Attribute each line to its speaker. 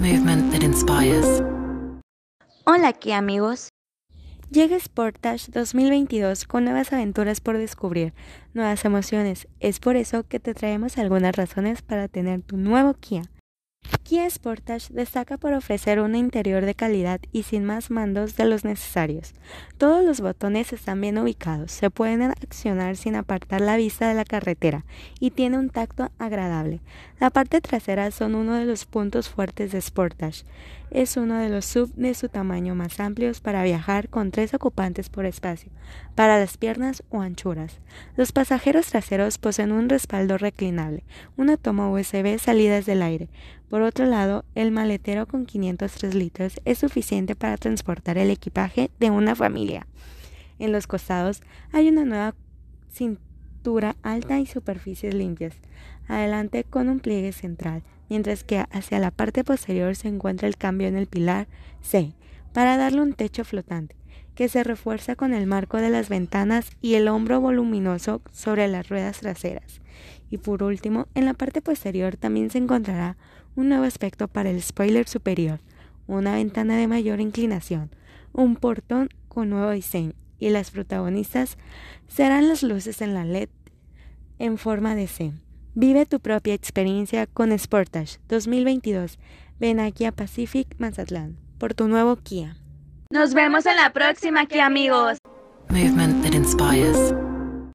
Speaker 1: Movement that inspires.
Speaker 2: Hola aquí amigos. Llega Sportage 2022 con nuevas aventuras por descubrir, nuevas emociones. Es por eso que te traemos algunas razones para tener tu nuevo Kia. Kia Sportage destaca por ofrecer un interior de calidad y sin más mandos de los necesarios. Todos los botones están bien ubicados, se pueden accionar sin apartar la vista de la carretera y tiene un tacto agradable. La parte trasera son uno de los puntos fuertes de Sportage. Es uno de los sub de su tamaño más amplios para viajar con tres ocupantes por espacio, para las piernas o anchuras. Los pasajeros traseros poseen un respaldo reclinable, una toma USB salidas del aire, por otro lado, el maletero con 503 litros es suficiente para transportar el equipaje de una familia. En los costados hay una nueva cintura alta y superficies limpias, adelante con un pliegue central, mientras que hacia la parte posterior se encuentra el cambio en el pilar C, para darle un techo flotante, que se refuerza con el marco de las ventanas y el hombro voluminoso sobre las ruedas traseras. Y por último, en la parte posterior también se encontrará un nuevo aspecto para el spoiler superior, una ventana de mayor inclinación, un portón con nuevo diseño y las protagonistas serán las luces en la LED en forma de C. Vive tu propia experiencia con Sportage 2022. Ven aquí a Pacific Mazatlán por tu nuevo Kia.
Speaker 3: Nos vemos en la próxima, Kia amigos.
Speaker 1: Movement that inspires.